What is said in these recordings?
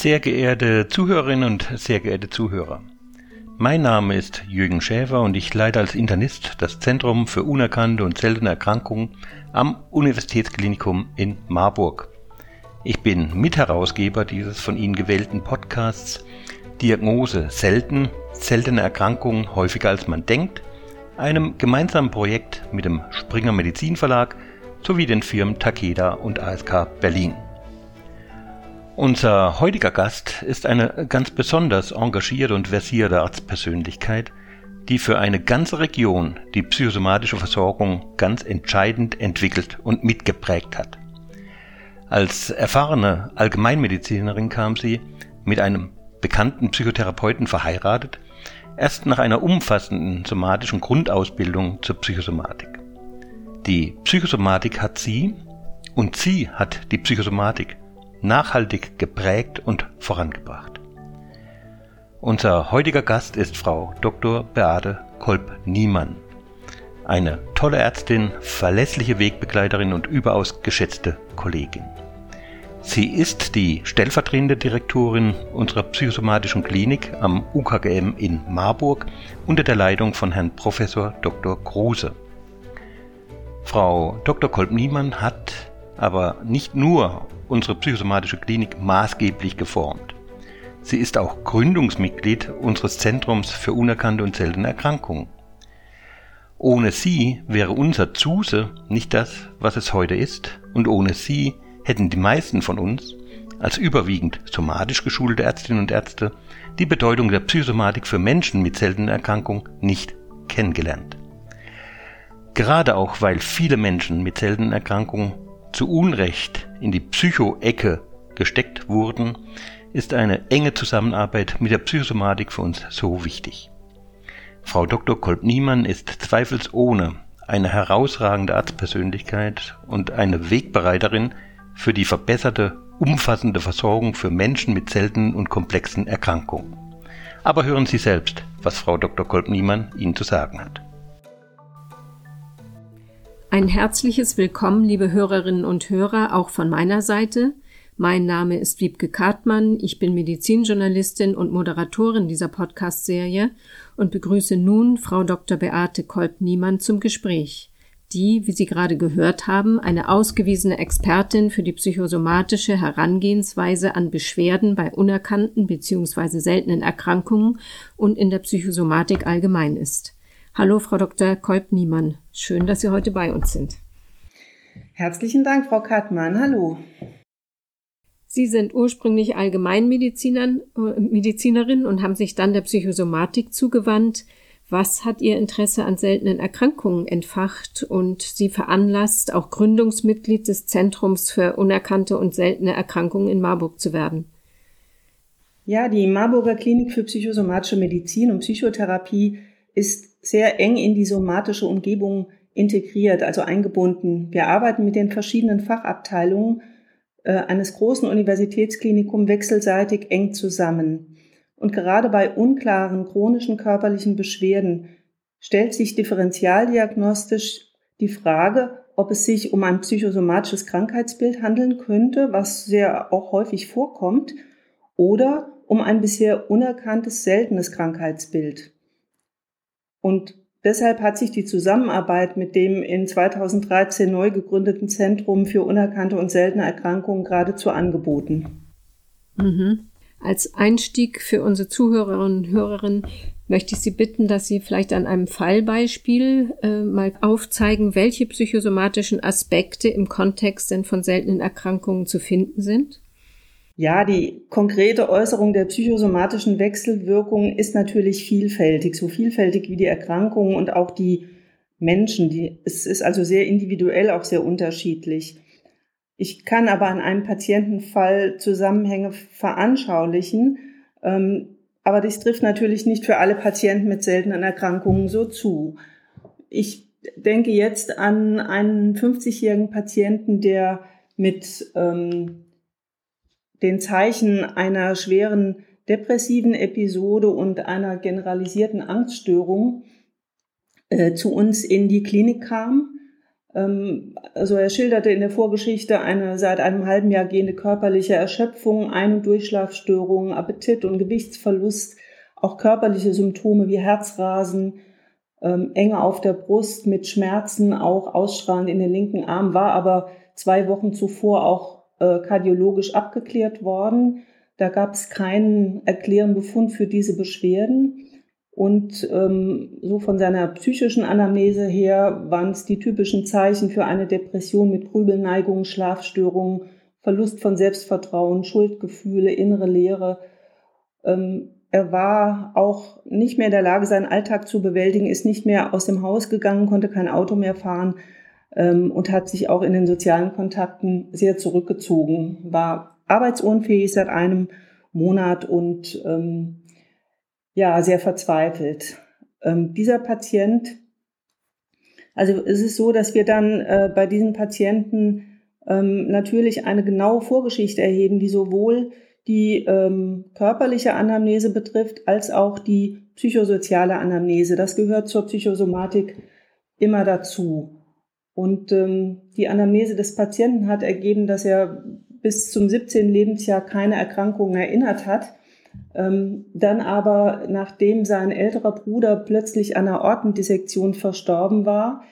Sehr geehrte Zuhörerinnen und sehr geehrte Zuhörer. Mein Name ist Jürgen Schäfer und ich leite als Internist das Zentrum für unerkannte und seltene Erkrankungen am Universitätsklinikum in Marburg. Ich bin Mitherausgeber dieses von Ihnen gewählten Podcasts Diagnose selten, seltene Erkrankungen häufiger als man denkt, einem gemeinsamen Projekt mit dem Springer Medizin Verlag sowie den Firmen Takeda und ASK Berlin. Unser heutiger Gast ist eine ganz besonders engagierte und versierte Arztpersönlichkeit, die für eine ganze Region die psychosomatische Versorgung ganz entscheidend entwickelt und mitgeprägt hat. Als erfahrene Allgemeinmedizinerin kam sie mit einem bekannten Psychotherapeuten verheiratet, erst nach einer umfassenden somatischen Grundausbildung zur Psychosomatik. Die Psychosomatik hat sie und sie hat die Psychosomatik nachhaltig geprägt und vorangebracht. Unser heutiger Gast ist Frau Dr. Beate Kolb-Niemann. Eine tolle Ärztin, verlässliche Wegbegleiterin und überaus geschätzte Kollegin. Sie ist die stellvertretende Direktorin unserer psychosomatischen Klinik am UKGM in Marburg unter der Leitung von Herrn Professor Dr. Kruse. Frau Dr. Kolb-Niemann hat aber nicht nur unsere psychosomatische Klinik maßgeblich geformt. Sie ist auch Gründungsmitglied unseres Zentrums für unerkannte und seltene Erkrankungen. Ohne sie wäre unser Zuse nicht das, was es heute ist, und ohne sie hätten die meisten von uns, als überwiegend somatisch geschulte Ärztinnen und Ärzte, die Bedeutung der Psychosomatik für Menschen mit seltenen Erkrankungen nicht kennengelernt. Gerade auch, weil viele Menschen mit seltenen Erkrankungen zu Unrecht in die Psycho-Ecke gesteckt wurden, ist eine enge Zusammenarbeit mit der Psychosomatik für uns so wichtig. Frau Dr. Kolb-Niemann ist zweifelsohne eine herausragende Arztpersönlichkeit und eine Wegbereiterin für die verbesserte, umfassende Versorgung für Menschen mit seltenen und komplexen Erkrankungen. Aber hören Sie selbst, was Frau Dr. Kolb-Niemann Ihnen zu sagen hat. Ein herzliches Willkommen, liebe Hörerinnen und Hörer, auch von meiner Seite. Mein Name ist Wiebke Kartmann, ich bin Medizinjournalistin und Moderatorin dieser Podcast-Serie und begrüße nun Frau Dr. Beate Kolb-Niemann zum Gespräch, die, wie Sie gerade gehört haben, eine ausgewiesene Expertin für die psychosomatische Herangehensweise an Beschwerden bei unerkannten bzw. seltenen Erkrankungen und in der Psychosomatik allgemein ist. Hallo, Frau Dr. Kolb-Niemann. Schön, dass Sie heute bei uns sind. Herzlichen Dank, Frau Kartmann. Hallo. Sie sind ursprünglich Allgemeinmedizinerin äh, und haben sich dann der Psychosomatik zugewandt. Was hat Ihr Interesse an seltenen Erkrankungen entfacht und Sie veranlasst, auch Gründungsmitglied des Zentrums für unerkannte und seltene Erkrankungen in Marburg zu werden? Ja, die Marburger Klinik für psychosomatische Medizin und Psychotherapie ist sehr eng in die somatische Umgebung integriert, also eingebunden. Wir arbeiten mit den verschiedenen Fachabteilungen äh, eines großen Universitätsklinikums wechselseitig eng zusammen. Und gerade bei unklaren chronischen körperlichen Beschwerden stellt sich differentialdiagnostisch die Frage, ob es sich um ein psychosomatisches Krankheitsbild handeln könnte, was sehr auch häufig vorkommt, oder um ein bisher unerkanntes seltenes Krankheitsbild. Und deshalb hat sich die Zusammenarbeit mit dem in 2013 neu gegründeten Zentrum für unerkannte und seltene Erkrankungen geradezu angeboten. Mhm. Als Einstieg für unsere Zuhörerinnen und Hörerinnen möchte ich Sie bitten, dass Sie vielleicht an einem Fallbeispiel äh, mal aufzeigen, welche psychosomatischen Aspekte im Kontext denn von seltenen Erkrankungen zu finden sind. Ja, die konkrete Äußerung der psychosomatischen Wechselwirkung ist natürlich vielfältig, so vielfältig wie die Erkrankungen und auch die Menschen. Die, es ist also sehr individuell, auch sehr unterschiedlich. Ich kann aber an einem Patientenfall Zusammenhänge veranschaulichen, ähm, aber das trifft natürlich nicht für alle Patienten mit seltenen Erkrankungen so zu. Ich denke jetzt an einen 50-jährigen Patienten, der mit ähm, den Zeichen einer schweren depressiven Episode und einer generalisierten Angststörung äh, zu uns in die Klinik kam. Ähm, also er schilderte in der Vorgeschichte eine seit einem halben Jahr gehende körperliche Erschöpfung, Ein- und Durchschlafstörungen, Appetit- und Gewichtsverlust, auch körperliche Symptome wie Herzrasen, ähm, Enge auf der Brust mit Schmerzen, auch ausstrahlend in den linken Arm, war aber zwei Wochen zuvor auch kardiologisch abgeklärt worden. Da gab es keinen erklärenden Befund für diese Beschwerden. Und ähm, so von seiner psychischen Anamnese her waren es die typischen Zeichen für eine Depression mit Grübelneigungen, Schlafstörungen, Verlust von Selbstvertrauen, Schuldgefühle, innere Leere. Ähm, er war auch nicht mehr in der Lage, seinen Alltag zu bewältigen, ist nicht mehr aus dem Haus gegangen, konnte kein Auto mehr fahren und hat sich auch in den sozialen Kontakten sehr zurückgezogen, war arbeitsunfähig seit einem Monat und ähm, ja, sehr verzweifelt. Ähm, dieser Patient, also es ist so, dass wir dann äh, bei diesen Patienten ähm, natürlich eine genaue Vorgeschichte erheben, die sowohl die ähm, körperliche Anamnese betrifft, als auch die psychosoziale Anamnese. Das gehört zur Psychosomatik immer dazu. Und ähm, die Anamnese des Patienten hat ergeben, dass er bis zum 17. Lebensjahr keine Erkrankungen erinnert hat ähm, dann aber, nachdem sein älterer Bruder plötzlich an einer Ortendissektion verstorben war,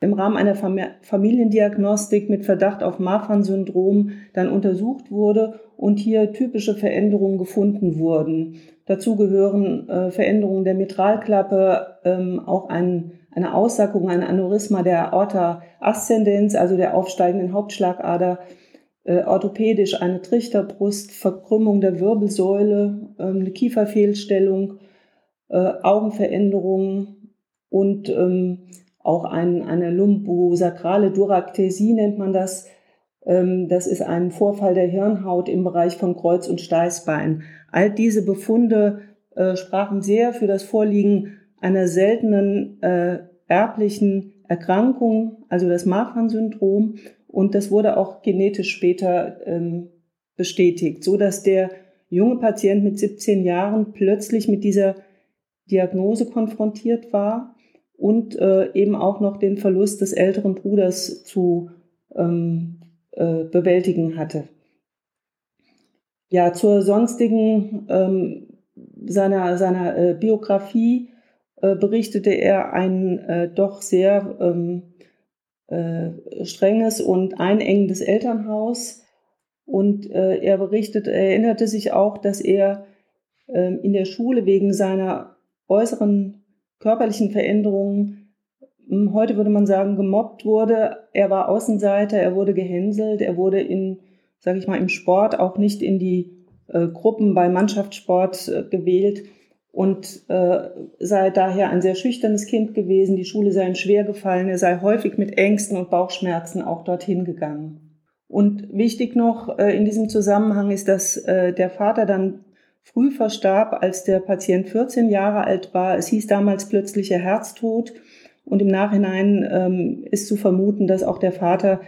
im Rahmen einer Familiendiagnostik mit Verdacht auf Marfan-Syndrom dann untersucht wurde und hier typische Veränderungen gefunden wurden. Dazu gehören äh, Veränderungen der Mitralklappe, ähm, auch ein, eine Aussackung, ein Aneurysma der Aorta ascendens, also der aufsteigenden Hauptschlagader, äh, orthopädisch eine Trichterbrust, Verkrümmung der Wirbelsäule, ähm, eine Kieferfehlstellung, äh, Augenveränderungen und ähm, auch ein, eine lumbosakrale Duraktesie nennt man das. Ähm, das ist ein Vorfall der Hirnhaut im Bereich von Kreuz- und Steißbein. All diese Befunde äh, sprachen sehr für das Vorliegen einer seltenen äh, erblichen Erkrankung, also das Marfan-Syndrom und das wurde auch genetisch später ähm, bestätigt, so dass der junge Patient mit 17 Jahren plötzlich mit dieser Diagnose konfrontiert war und äh, eben auch noch den Verlust des älteren Bruders zu ähm, äh, bewältigen hatte. Ja, zur sonstigen ähm, seiner, seiner äh, Biografie berichtete er ein äh, doch sehr ähm, äh, strenges und einengendes Elternhaus. Und äh, er berichtet, er erinnerte sich auch, dass er äh, in der Schule wegen seiner äußeren körperlichen Veränderungen, hm, heute würde man sagen, gemobbt wurde. Er war Außenseiter, er wurde gehänselt, er wurde in, sage ich mal, im Sport auch nicht in die äh, Gruppen bei Mannschaftssport äh, gewählt und äh, sei daher ein sehr schüchternes Kind gewesen. Die Schule sei ihm schwer gefallen. Er sei häufig mit Ängsten und Bauchschmerzen auch dorthin gegangen. Und wichtig noch äh, in diesem Zusammenhang ist, dass äh, der Vater dann früh verstarb, als der Patient 14 Jahre alt war. Es hieß damals plötzlicher Herztod. Und im Nachhinein ähm, ist zu vermuten, dass auch der Vater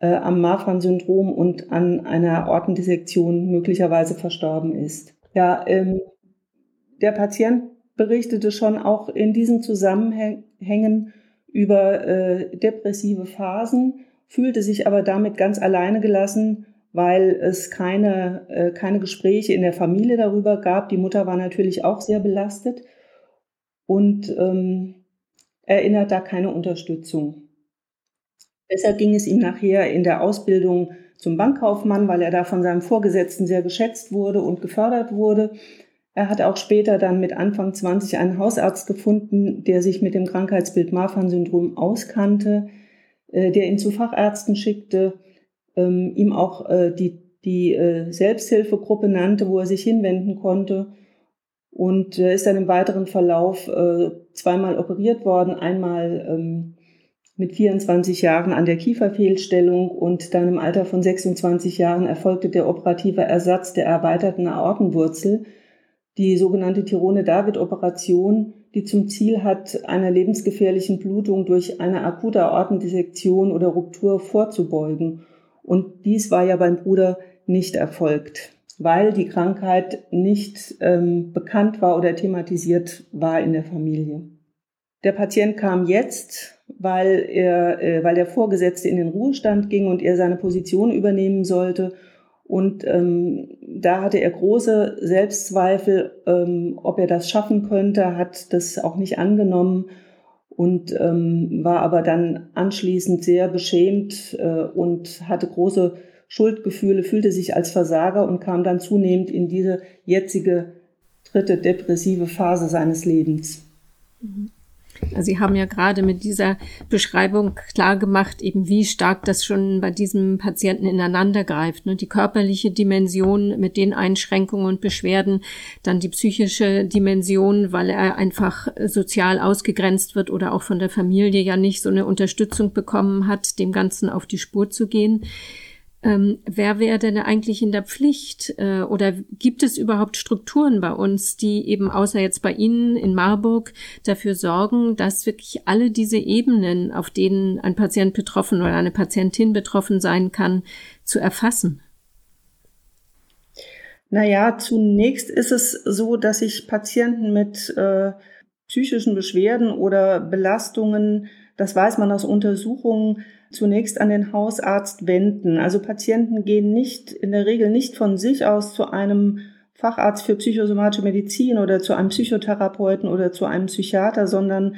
äh, am Marfan-Syndrom und an einer Ortendissektion möglicherweise verstorben ist. Ja, ähm, der Patient berichtete schon auch in diesen Zusammenhängen über äh, depressive Phasen, fühlte sich aber damit ganz alleine gelassen, weil es keine, äh, keine Gespräche in der Familie darüber gab. Die Mutter war natürlich auch sehr belastet und ähm, erinnert da keine Unterstützung. Deshalb ging es ihm nachher in der Ausbildung zum Bankkaufmann, weil er da von seinem Vorgesetzten sehr geschätzt wurde und gefördert wurde. Er hat auch später dann mit Anfang 20 einen Hausarzt gefunden, der sich mit dem Krankheitsbild Marfan-Syndrom auskannte, äh, der ihn zu Fachärzten schickte, ähm, ihm auch äh, die, die äh, Selbsthilfegruppe nannte, wo er sich hinwenden konnte. Und ist dann im weiteren Verlauf zweimal operiert worden, einmal ähm, mit 24 Jahren an der Kieferfehlstellung und dann im Alter von 26 Jahren erfolgte der operative Ersatz der erweiterten Aortenwurzel die sogenannte Tirone-David-Operation, die zum Ziel hat, einer lebensgefährlichen Blutung durch eine akute Aortendissektion oder Ruptur vorzubeugen. Und dies war ja beim Bruder nicht erfolgt, weil die Krankheit nicht ähm, bekannt war oder thematisiert war in der Familie. Der Patient kam jetzt, weil er, äh, weil der Vorgesetzte in den Ruhestand ging und er seine Position übernehmen sollte. Und ähm, da hatte er große Selbstzweifel, ähm, ob er das schaffen könnte, hat das auch nicht angenommen und ähm, war aber dann anschließend sehr beschämt äh, und hatte große Schuldgefühle, fühlte sich als Versager und kam dann zunehmend in diese jetzige dritte depressive Phase seines Lebens. Mhm. Also Sie haben ja gerade mit dieser Beschreibung klar gemacht, eben wie stark das schon bei diesem Patienten ineinander greift. Ne? Die körperliche Dimension mit den Einschränkungen und Beschwerden, dann die psychische Dimension, weil er einfach sozial ausgegrenzt wird oder auch von der Familie ja nicht so eine Unterstützung bekommen hat, dem Ganzen auf die Spur zu gehen. Ähm, wer wäre denn eigentlich in der Pflicht äh, oder gibt es überhaupt Strukturen bei uns, die eben außer jetzt bei Ihnen in Marburg dafür sorgen, dass wirklich alle diese Ebenen, auf denen ein Patient betroffen oder eine Patientin betroffen sein kann, zu erfassen? Naja, zunächst ist es so, dass sich Patienten mit äh, psychischen Beschwerden oder Belastungen, das weiß man aus Untersuchungen, zunächst an den Hausarzt wenden. Also Patienten gehen nicht, in der Regel nicht von sich aus zu einem Facharzt für psychosomatische Medizin oder zu einem Psychotherapeuten oder zu einem Psychiater, sondern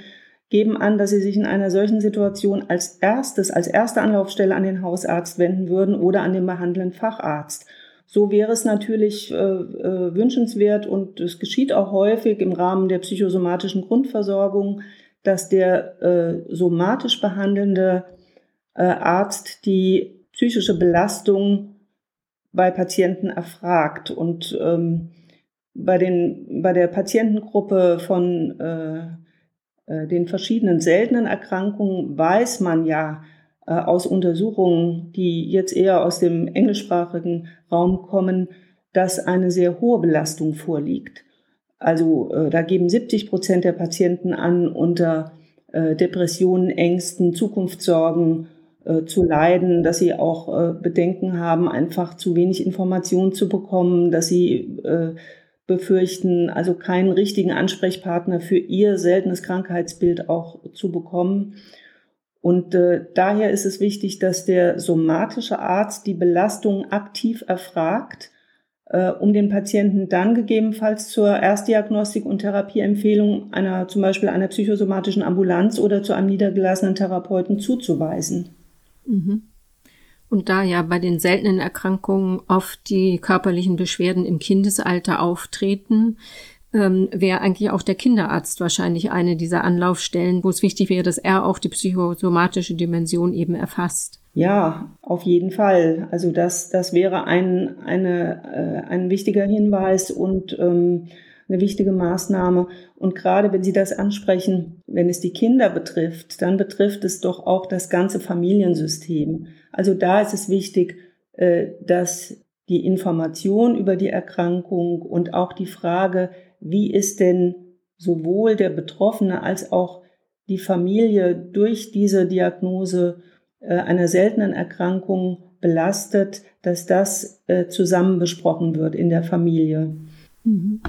geben an, dass sie sich in einer solchen Situation als erstes, als erste Anlaufstelle an den Hausarzt wenden würden oder an den behandelnden Facharzt. So wäre es natürlich äh, äh, wünschenswert und es geschieht auch häufig im Rahmen der psychosomatischen Grundversorgung, dass der äh, somatisch behandelnde Arzt die psychische Belastung bei Patienten erfragt. Und ähm, bei, den, bei der Patientengruppe von äh, äh, den verschiedenen seltenen Erkrankungen weiß man ja äh, aus Untersuchungen, die jetzt eher aus dem englischsprachigen Raum kommen, dass eine sehr hohe Belastung vorliegt. Also äh, da geben 70 Prozent der Patienten an, unter äh, Depressionen, Ängsten, Zukunftssorgen äh, zu leiden, dass sie auch äh, Bedenken haben, einfach zu wenig Informationen zu bekommen, dass sie äh, befürchten, also keinen richtigen Ansprechpartner für ihr seltenes Krankheitsbild auch zu bekommen. Und äh, daher ist es wichtig, dass der somatische Arzt die Belastung aktiv erfragt, äh, um den Patienten dann gegebenenfalls zur Erstdiagnostik und Therapieempfehlung einer zum Beispiel einer psychosomatischen Ambulanz oder zu einem niedergelassenen Therapeuten zuzuweisen. Mhm. Und da ja bei den seltenen Erkrankungen oft die körperlichen Beschwerden im Kindesalter auftreten, ähm, wäre eigentlich auch der Kinderarzt wahrscheinlich eine dieser Anlaufstellen, wo es wichtig wäre, dass er auch die psychosomatische Dimension eben erfasst. Ja, auf jeden Fall. Also das, das wäre ein, eine, äh, ein wichtiger Hinweis und ähm, eine wichtige Maßnahme. Und gerade wenn Sie das ansprechen, wenn es die Kinder betrifft, dann betrifft es doch auch das ganze Familiensystem. Also da ist es wichtig, äh, dass die Information über die Erkrankung und auch die Frage, wie ist denn sowohl der Betroffene als auch die Familie durch diese Diagnose äh, einer seltenen Erkrankung belastet, dass das äh, zusammen besprochen wird in der Familie. Mhm.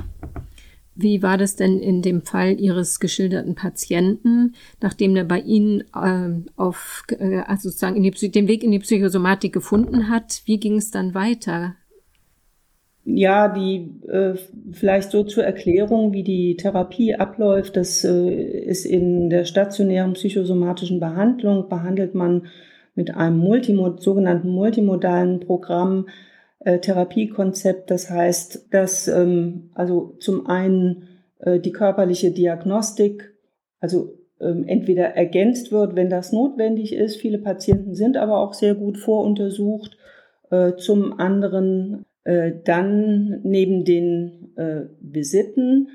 Wie war das denn in dem Fall Ihres geschilderten Patienten, nachdem er bei Ihnen äh, auf, äh, also sozusagen die, den Weg in die Psychosomatik gefunden hat? Wie ging es dann weiter? Ja, die äh, vielleicht so zur Erklärung, wie die Therapie abläuft. Das äh, ist in der stationären psychosomatischen Behandlung behandelt man mit einem Multimod sogenannten multimodalen Programm äh, Therapiekonzept. Das heißt, dass ähm, also zum einen äh, die körperliche Diagnostik, also ähm, entweder ergänzt wird, wenn das notwendig ist. Viele Patienten sind aber auch sehr gut voruntersucht. Äh, zum anderen äh, dann neben den äh, Visiten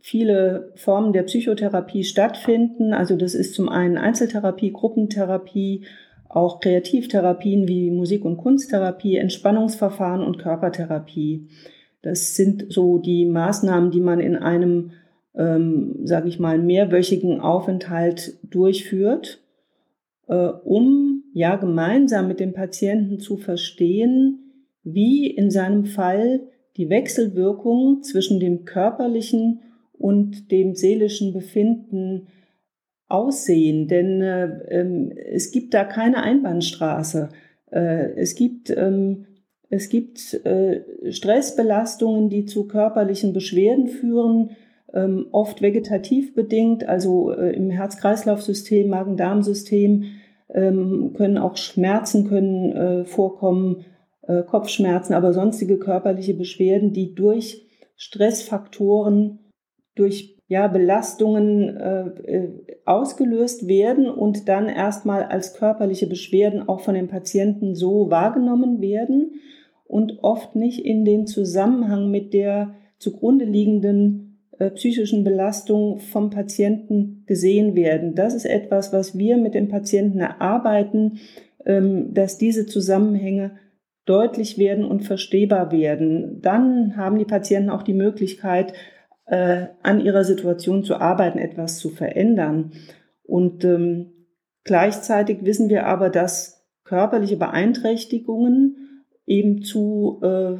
viele Formen der Psychotherapie stattfinden. Also das ist zum einen Einzeltherapie, Gruppentherapie, auch Kreativtherapien wie Musik- und Kunsttherapie, Entspannungsverfahren und Körpertherapie. Das sind so die Maßnahmen, die man in einem, ähm, sage ich mal, mehrwöchigen Aufenthalt durchführt, äh, um ja gemeinsam mit dem Patienten zu verstehen, wie in seinem Fall die Wechselwirkung zwischen dem körperlichen und dem seelischen Befinden aussehen? Denn äh, ähm, es gibt da keine Einbahnstraße. Äh, es gibt, ähm, es gibt äh, Stressbelastungen, die zu körperlichen Beschwerden führen, ähm, oft vegetativ bedingt, also äh, im Herz-Kreislauf-System, Magen-Darm-System ähm, können auch Schmerzen können äh, vorkommen, äh, Kopfschmerzen, aber sonstige körperliche Beschwerden, die durch Stressfaktoren, durch ja, Belastungen äh, äh, ausgelöst werden und dann erstmal als körperliche Beschwerden auch von den Patienten so wahrgenommen werden und oft nicht in den Zusammenhang mit der zugrunde liegenden äh, psychischen Belastung vom Patienten gesehen werden. Das ist etwas, was wir mit den Patienten erarbeiten, ähm, dass diese Zusammenhänge deutlich werden und verstehbar werden. Dann haben die Patienten auch die Möglichkeit, äh, an ihrer Situation zu arbeiten, etwas zu verändern. Und ähm, gleichzeitig wissen wir aber, dass körperliche Beeinträchtigungen eben zu äh,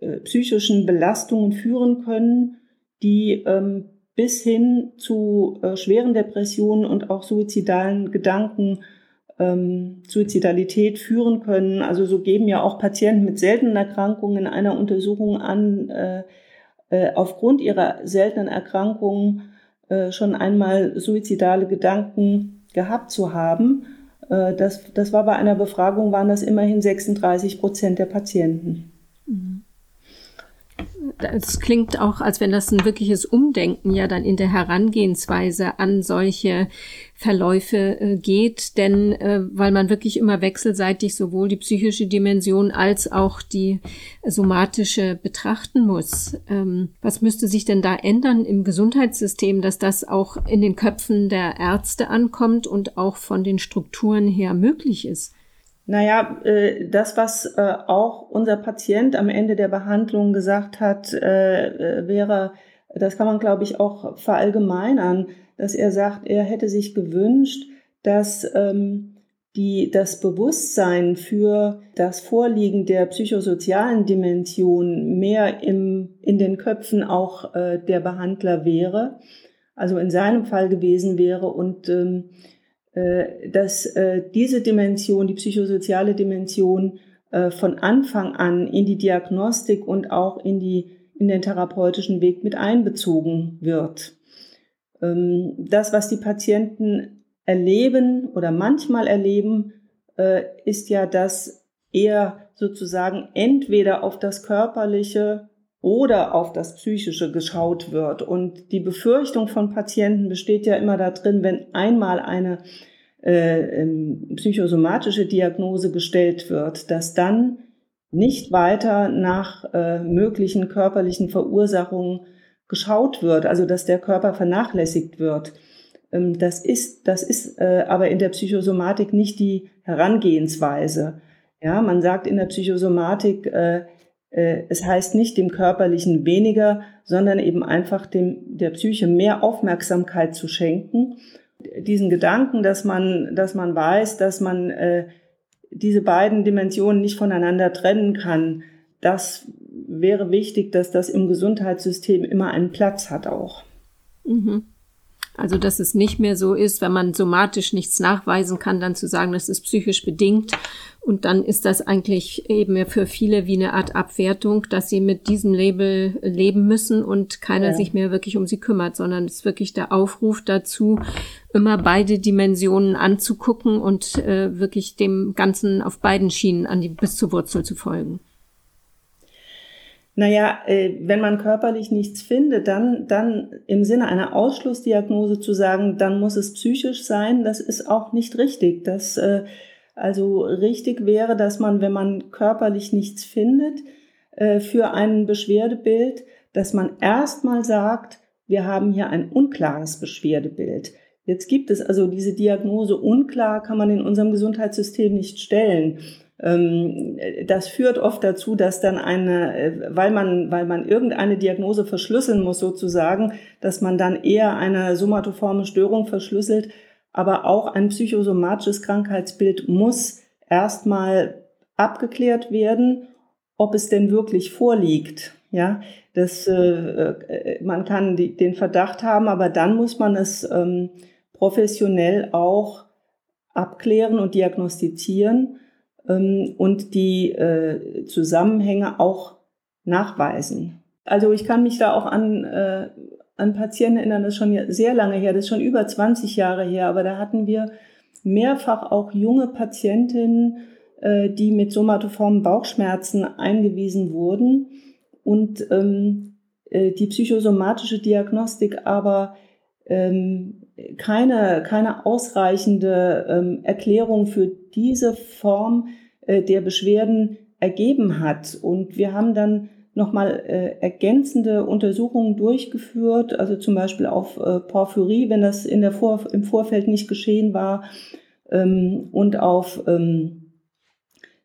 äh, psychischen Belastungen führen können, die ähm, bis hin zu äh, schweren Depressionen und auch suizidalen Gedanken, ähm, Suizidalität führen können. Also so geben ja auch Patienten mit seltenen Erkrankungen in einer Untersuchung an, äh, aufgrund ihrer seltenen Erkrankungen äh, schon einmal suizidale Gedanken gehabt zu haben. Äh, das, das war bei einer Befragung, waren das immerhin 36 Prozent der Patienten. Es klingt auch, als wenn das ein wirkliches Umdenken ja dann in der Herangehensweise an solche Verläufe äh, geht, denn äh, weil man wirklich immer wechselseitig sowohl die psychische Dimension als auch die somatische betrachten muss. Ähm, was müsste sich denn da ändern im Gesundheitssystem, dass das auch in den Köpfen der Ärzte ankommt und auch von den Strukturen her möglich ist? Naja, äh, das, was äh, auch unser Patient am Ende der Behandlung gesagt hat, äh, wäre, das kann man, glaube ich, auch verallgemeinern, dass er sagt, er hätte sich gewünscht, dass ähm, die, das Bewusstsein für das Vorliegen der psychosozialen Dimension mehr im, in den Köpfen auch der Behandler wäre, also in seinem Fall gewesen wäre und ähm, äh, dass äh, diese Dimension, die psychosoziale Dimension, äh, von Anfang an in die Diagnostik und auch in, die, in den therapeutischen Weg mit einbezogen wird. Ähm, das, was die Patienten erleben oder manchmal erleben, ist ja, dass eher sozusagen entweder auf das Körperliche oder auf das Psychische geschaut wird. Und die Befürchtung von Patienten besteht ja immer darin, wenn einmal eine äh, ähm, psychosomatische Diagnose gestellt wird, dass dann nicht weiter nach äh, möglichen körperlichen Verursachungen geschaut wird, also dass der Körper vernachlässigt wird. Ähm, das ist, das ist äh, aber in der Psychosomatik nicht die Herangehensweise. Ja, man sagt in der Psychosomatik, äh, es heißt nicht dem Körperlichen weniger, sondern eben einfach dem, der Psyche mehr Aufmerksamkeit zu schenken. Diesen Gedanken, dass man, dass man weiß, dass man äh, diese beiden Dimensionen nicht voneinander trennen kann, das wäre wichtig, dass das im Gesundheitssystem immer einen Platz hat auch. Mhm. Also, dass es nicht mehr so ist, wenn man somatisch nichts nachweisen kann, dann zu sagen, das ist psychisch bedingt. Und dann ist das eigentlich eben für viele wie eine Art Abwertung, dass sie mit diesem Label leben müssen und keiner ja. sich mehr wirklich um sie kümmert, sondern es ist wirklich der Aufruf dazu, immer beide Dimensionen anzugucken und äh, wirklich dem Ganzen auf beiden Schienen an die, bis zur Wurzel zu folgen. Naja, äh, wenn man körperlich nichts findet, dann, dann im Sinne einer Ausschlussdiagnose zu sagen, dann muss es psychisch sein, das ist auch nicht richtig. Das, äh, also richtig wäre, dass man, wenn man körperlich nichts findet, äh, für ein Beschwerdebild, dass man erstmal sagt, wir haben hier ein unklares Beschwerdebild. Jetzt gibt es also diese Diagnose unklar, kann man in unserem Gesundheitssystem nicht stellen. Ähm, das führt oft dazu, dass dann eine, äh, weil man, weil man irgendeine Diagnose verschlüsseln muss sozusagen, dass man dann eher eine somatoforme Störung verschlüsselt. Aber auch ein psychosomatisches Krankheitsbild muss erstmal abgeklärt werden, ob es denn wirklich vorliegt. Ja, das, äh, äh man kann den Verdacht haben, aber dann muss man es ähm, professionell auch abklären und diagnostizieren ähm, und die äh, Zusammenhänge auch nachweisen. Also ich kann mich da auch an, äh, an Patienten erinnern, das ist schon sehr lange her, das ist schon über 20 Jahre her, aber da hatten wir mehrfach auch junge Patientinnen, äh, die mit somatoformen Bauchschmerzen eingewiesen wurden und ähm, äh, die psychosomatische Diagnostik aber ähm, keine, keine ausreichende ähm, Erklärung für diese Form äh, der Beschwerden ergeben hat. Und wir haben dann nochmal äh, ergänzende Untersuchungen durchgeführt, also zum Beispiel auf äh, Porphyrie, wenn das in der Vor im Vorfeld nicht geschehen war, ähm, und auf ähm,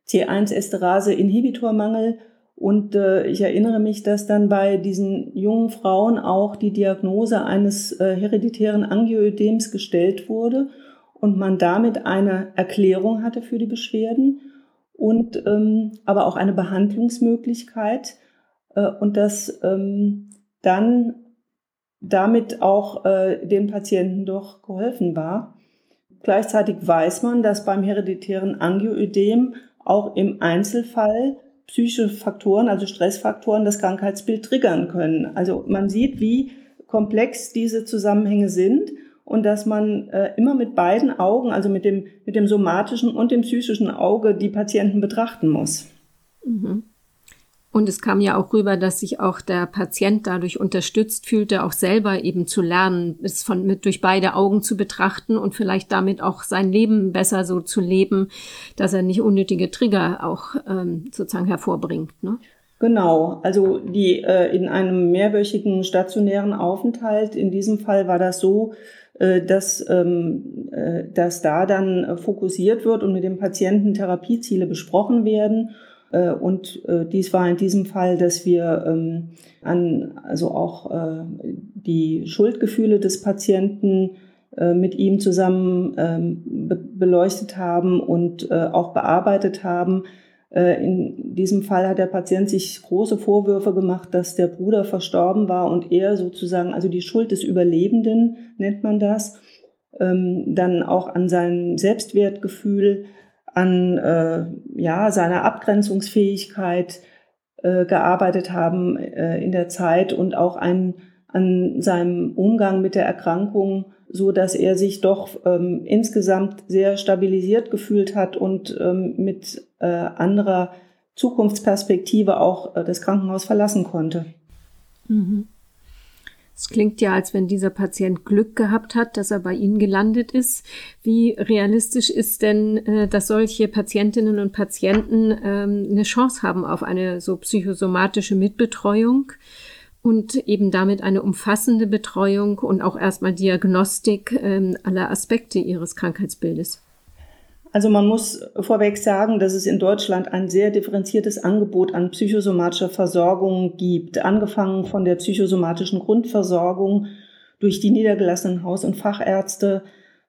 C1-Esterase-Inhibitormangel. Und äh, ich erinnere mich, dass dann bei diesen jungen Frauen auch die Diagnose eines äh, hereditären Angioödems gestellt wurde und man damit eine Erklärung hatte für die Beschwerden und ähm, aber auch eine Behandlungsmöglichkeit äh, und dass ähm, dann damit auch äh, den Patienten doch geholfen war. Gleichzeitig weiß man, dass beim hereditären Angioödem auch im Einzelfall psychische Faktoren, also Stressfaktoren, das Krankheitsbild triggern können. Also man sieht, wie komplex diese Zusammenhänge sind und dass man äh, immer mit beiden Augen, also mit dem, mit dem somatischen und dem psychischen Auge, die Patienten betrachten muss. Mhm. Und es kam ja auch rüber, dass sich auch der Patient dadurch unterstützt fühlte, auch selber eben zu lernen, es von mit durch beide Augen zu betrachten und vielleicht damit auch sein Leben besser so zu leben, dass er nicht unnötige Trigger auch ähm, sozusagen hervorbringt. Ne? Genau, also die äh, in einem mehrwöchigen stationären Aufenthalt, in diesem Fall war das so, äh, dass, ähm, äh, dass da dann fokussiert wird und mit dem Patienten Therapieziele besprochen werden äh, und äh, dies war in diesem Fall, dass wir ähm, an, also auch äh, die Schuldgefühle des Patienten mit ihm zusammen ähm, beleuchtet haben und auch bearbeitet haben. In diesem Fall hat der Patient sich große Vorwürfe gemacht, dass der Bruder verstorben war und er sozusagen, also die Schuld des Überlebenden nennt man das, ähm, dann auch an sein Selbstwertgefühl an äh, ja, seiner Abgrenzungsfähigkeit äh, gearbeitet haben äh, in der Zeit und auch ein, an seinem Umgang mit der Erkrankung, so dass er sich doch ähm, insgesamt sehr stabilisiert gefühlt hat und ähm, mit äh, anderer Zukunftsperspektive auch äh, das Krankenhaus verlassen konnte. Mhm. Es klingt ja, als wenn dieser Patient Glück gehabt hat, dass er bei Ihnen gelandet ist. Wie realistisch ist denn, äh, dass solche Patientinnen und Patienten ähm, eine Chance haben auf eine so psychosomatische Mitbetreuung und eben damit eine umfassende Betreuung und auch erstmal Diagnostik ähm, aller Aspekte ihres Krankheitsbildes? Also man muss vorweg sagen, dass es in Deutschland ein sehr differenziertes Angebot an psychosomatischer Versorgung gibt, angefangen von der psychosomatischen Grundversorgung durch die niedergelassenen Haus- und Fachärzte,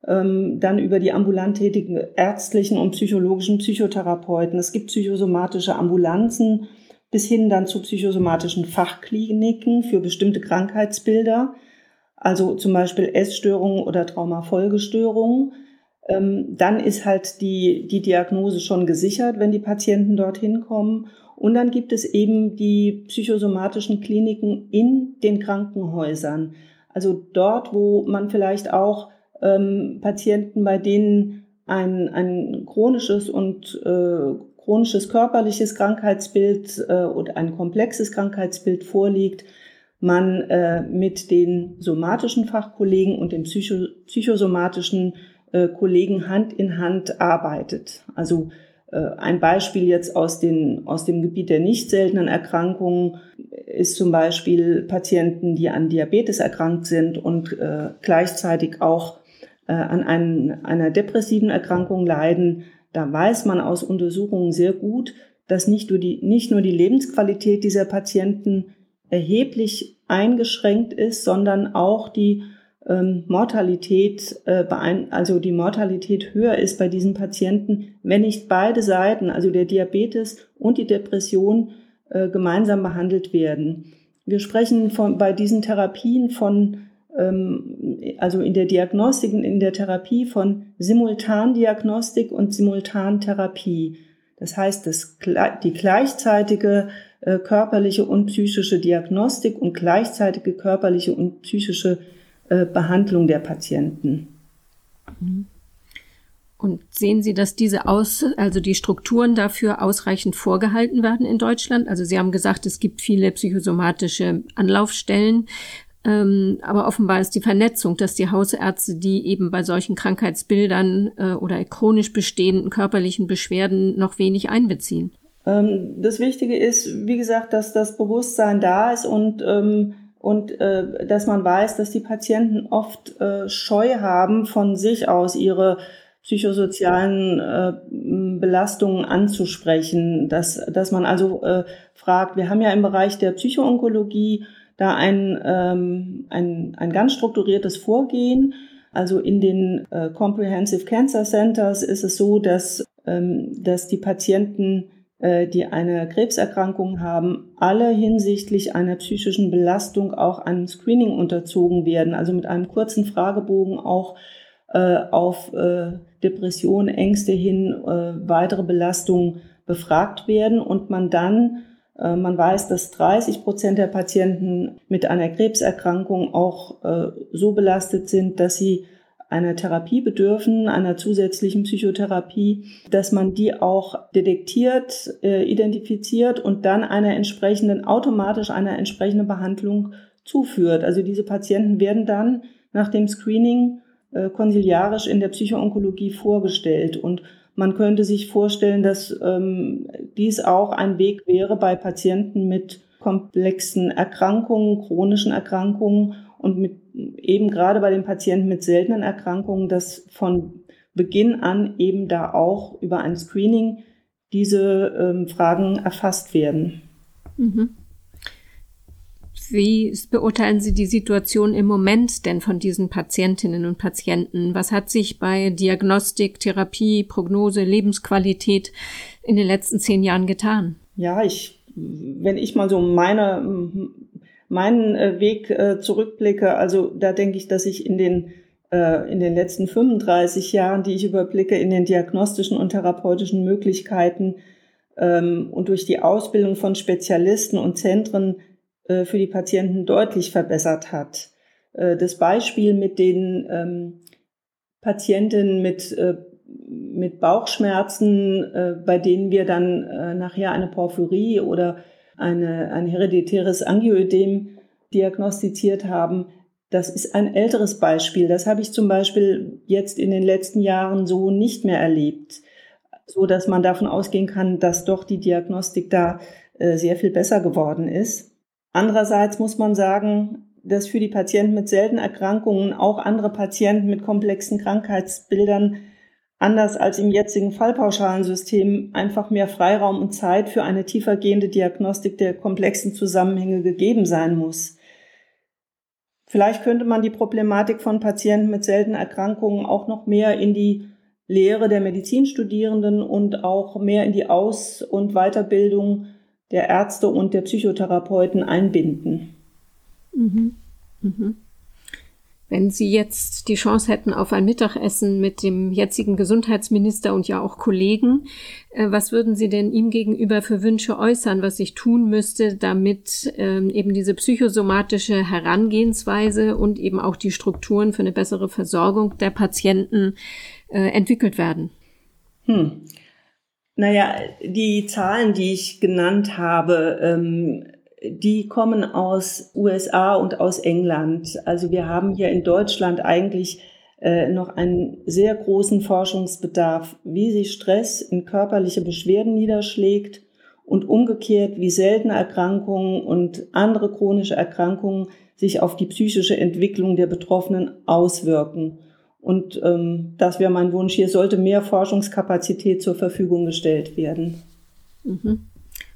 ähm, dann über die ambulant tätigen ärztlichen und psychologischen Psychotherapeuten. Es gibt psychosomatische Ambulanzen bis hin dann zu psychosomatischen Fachkliniken für bestimmte Krankheitsbilder, also zum Beispiel Essstörungen oder Traumafolgestörungen. Ähm, dann ist halt die, die Diagnose schon gesichert, wenn die Patienten dorthin kommen. Und dann gibt es eben die psychosomatischen Kliniken in den Krankenhäusern. Also dort, wo man vielleicht auch ähm, Patienten, bei denen ein, ein chronisches und äh, chronisches körperliches Krankheitsbild äh, oder ein komplexes Krankheitsbild vorliegt, man äh, mit den somatischen Fachkollegen und den psycho psychosomatischen äh, Kollegen Hand in Hand arbeitet. Also äh, ein Beispiel jetzt aus, den, aus dem Gebiet der nicht seltenen Erkrankungen ist zum Beispiel Patienten, die an Diabetes erkrankt sind und äh, gleichzeitig auch äh, an einen, einer depressiven Erkrankung leiden. Da weiß man aus Untersuchungen sehr gut, dass nicht nur die, nicht nur die Lebensqualität dieser Patienten erheblich eingeschränkt ist, sondern auch die ähm, Mortalität, äh, also die Mortalität höher ist bei diesen Patienten, wenn nicht beide Seiten, also der Diabetes und die Depression, äh, gemeinsam behandelt werden. Wir sprechen von, bei diesen Therapien von ähm, also in der Diagnostik und in der Therapie von Simultandiagnostik und Simultantherapie. Das heißt, dass die gleichzeitige äh, körperliche und psychische Diagnostik und gleichzeitige körperliche und psychische Behandlung der Patienten. Und sehen Sie, dass diese aus, also die Strukturen dafür ausreichend vorgehalten werden in Deutschland? Also Sie haben gesagt, es gibt viele psychosomatische Anlaufstellen. Ähm, aber offenbar ist die Vernetzung, dass die Hausärzte, die eben bei solchen Krankheitsbildern äh, oder chronisch bestehenden körperlichen Beschwerden noch wenig einbeziehen. Ähm, das Wichtige ist, wie gesagt, dass das Bewusstsein da ist und, ähm, und äh, dass man weiß, dass die Patienten oft äh, Scheu haben, von sich aus ihre psychosozialen äh, Belastungen anzusprechen, dass, dass man also äh, fragt, wir haben ja im Bereich der Psychoonkologie da ein, ähm, ein, ein ganz strukturiertes Vorgehen. Also in den äh, Comprehensive Cancer Centers ist es so, dass, ähm, dass die Patienten, die eine Krebserkrankung haben, alle hinsichtlich einer psychischen Belastung auch einem Screening unterzogen werden, also mit einem kurzen Fragebogen auch äh, auf äh, Depressionen, Ängste hin, äh, weitere Belastungen befragt werden und man dann äh, man weiß, dass 30 Prozent der Patienten mit einer Krebserkrankung auch äh, so belastet sind, dass sie einer Therapie bedürfen, einer zusätzlichen Psychotherapie, dass man die auch detektiert, äh, identifiziert und dann einer entsprechenden, automatisch einer entsprechenden Behandlung zuführt. Also diese Patienten werden dann nach dem Screening konsiliarisch in der Psychoonkologie vorgestellt und man könnte sich vorstellen, dass ähm, dies auch ein Weg wäre bei Patienten mit komplexen Erkrankungen, chronischen Erkrankungen und mit eben gerade bei den Patienten mit seltenen Erkrankungen, dass von Beginn an eben da auch über ein Screening diese ähm, Fragen erfasst werden. Mhm. Wie beurteilen Sie die Situation im Moment denn von diesen Patientinnen und Patienten? Was hat sich bei Diagnostik, Therapie, Prognose, Lebensqualität in den letzten zehn Jahren getan? Ja, ich, wenn ich mal so meine, meinen äh, Weg äh, zurückblicke, also da denke ich, dass ich in den äh, in den letzten 35 Jahren, die ich überblicke, in den diagnostischen und therapeutischen Möglichkeiten ähm, und durch die Ausbildung von Spezialisten und Zentren für die Patienten deutlich verbessert hat. Das Beispiel mit den ähm, Patientinnen mit, mit Bauchschmerzen, bei denen wir dann nachher eine Porphyrie oder eine, ein hereditäres Angioödem diagnostiziert haben, das ist ein älteres Beispiel. Das habe ich zum Beispiel jetzt in den letzten Jahren so nicht mehr erlebt, so dass man davon ausgehen kann, dass doch die Diagnostik da sehr viel besser geworden ist. Andererseits muss man sagen, dass für die Patienten mit seltenen Erkrankungen auch andere Patienten mit komplexen Krankheitsbildern anders als im jetzigen Fallpauschalensystem einfach mehr Freiraum und Zeit für eine tiefergehende Diagnostik der komplexen Zusammenhänge gegeben sein muss. Vielleicht könnte man die Problematik von Patienten mit seltenen Erkrankungen auch noch mehr in die Lehre der Medizinstudierenden und auch mehr in die Aus- und Weiterbildung der Ärzte und der Psychotherapeuten einbinden. Mhm. Mhm. Wenn Sie jetzt die Chance hätten auf ein Mittagessen mit dem jetzigen Gesundheitsminister und ja auch Kollegen, äh, was würden Sie denn ihm gegenüber für Wünsche äußern, was sich tun müsste, damit ähm, eben diese psychosomatische Herangehensweise und eben auch die Strukturen für eine bessere Versorgung der Patienten äh, entwickelt werden? Hm. Naja, die Zahlen, die ich genannt habe, ähm, die kommen aus USA und aus England. Also wir haben hier in Deutschland eigentlich äh, noch einen sehr großen Forschungsbedarf, wie sich Stress in körperliche Beschwerden niederschlägt und umgekehrt, wie seltene Erkrankungen und andere chronische Erkrankungen sich auf die psychische Entwicklung der Betroffenen auswirken. Und ähm, das wäre mein Wunsch. Hier sollte mehr Forschungskapazität zur Verfügung gestellt werden. Mhm.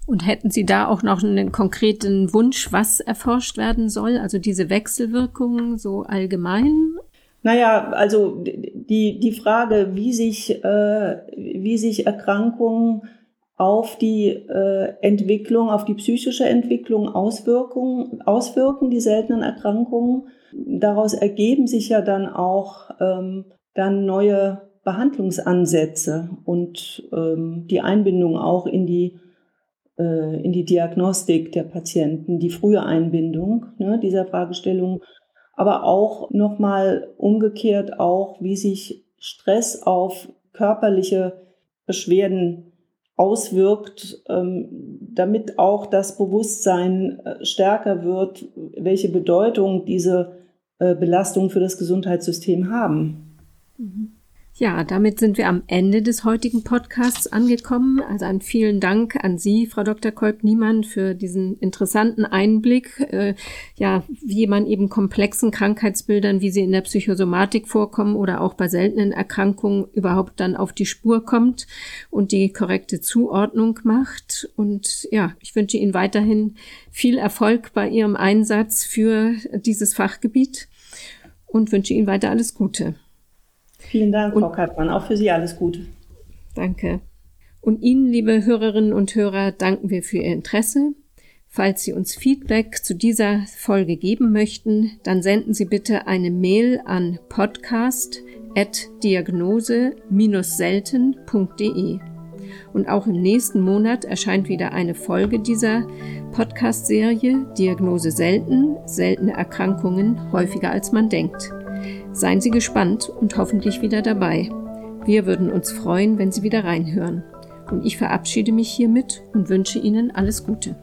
Und hätten Sie da auch noch einen konkreten Wunsch, was erforscht werden soll? Also diese Wechselwirkungen so allgemein? Naja, also die, die Frage, wie sich, äh, wie sich Erkrankungen auf die äh, Entwicklung, auf die psychische Entwicklung auswirken, die seltenen Erkrankungen daraus ergeben sich ja dann auch ähm, dann neue Behandlungsansätze und ähm, die Einbindung auch in die in die Diagnostik der Patienten, die frühe Einbindung ne, dieser Fragestellung, aber auch nochmal umgekehrt auch, wie sich Stress auf körperliche Beschwerden auswirkt, ähm, damit auch das Bewusstsein äh, stärker wird, welche Bedeutung diese äh, Belastungen für das Gesundheitssystem haben. Mhm. Ja, damit sind wir am Ende des heutigen Podcasts angekommen. Also ein vielen Dank an Sie, Frau Dr. Kolb-Niemann, für diesen interessanten Einblick, äh, ja, wie man eben komplexen Krankheitsbildern, wie sie in der Psychosomatik vorkommen oder auch bei seltenen Erkrankungen überhaupt dann auf die Spur kommt und die korrekte Zuordnung macht. Und ja, ich wünsche Ihnen weiterhin viel Erfolg bei Ihrem Einsatz für dieses Fachgebiet und wünsche Ihnen weiter alles Gute. Vielen Dank, Frau Kappmann. Auch für Sie alles Gute. Danke. Und Ihnen, liebe Hörerinnen und Hörer, danken wir für Ihr Interesse. Falls Sie uns Feedback zu dieser Folge geben möchten, dann senden Sie bitte eine Mail an podcast.diagnose-selten.de. Und auch im nächsten Monat erscheint wieder eine Folge dieser Podcast-Serie Diagnose selten, seltene Erkrankungen häufiger als man denkt. Seien Sie gespannt und hoffentlich wieder dabei. Wir würden uns freuen, wenn Sie wieder reinhören. Und ich verabschiede mich hiermit und wünsche Ihnen alles Gute.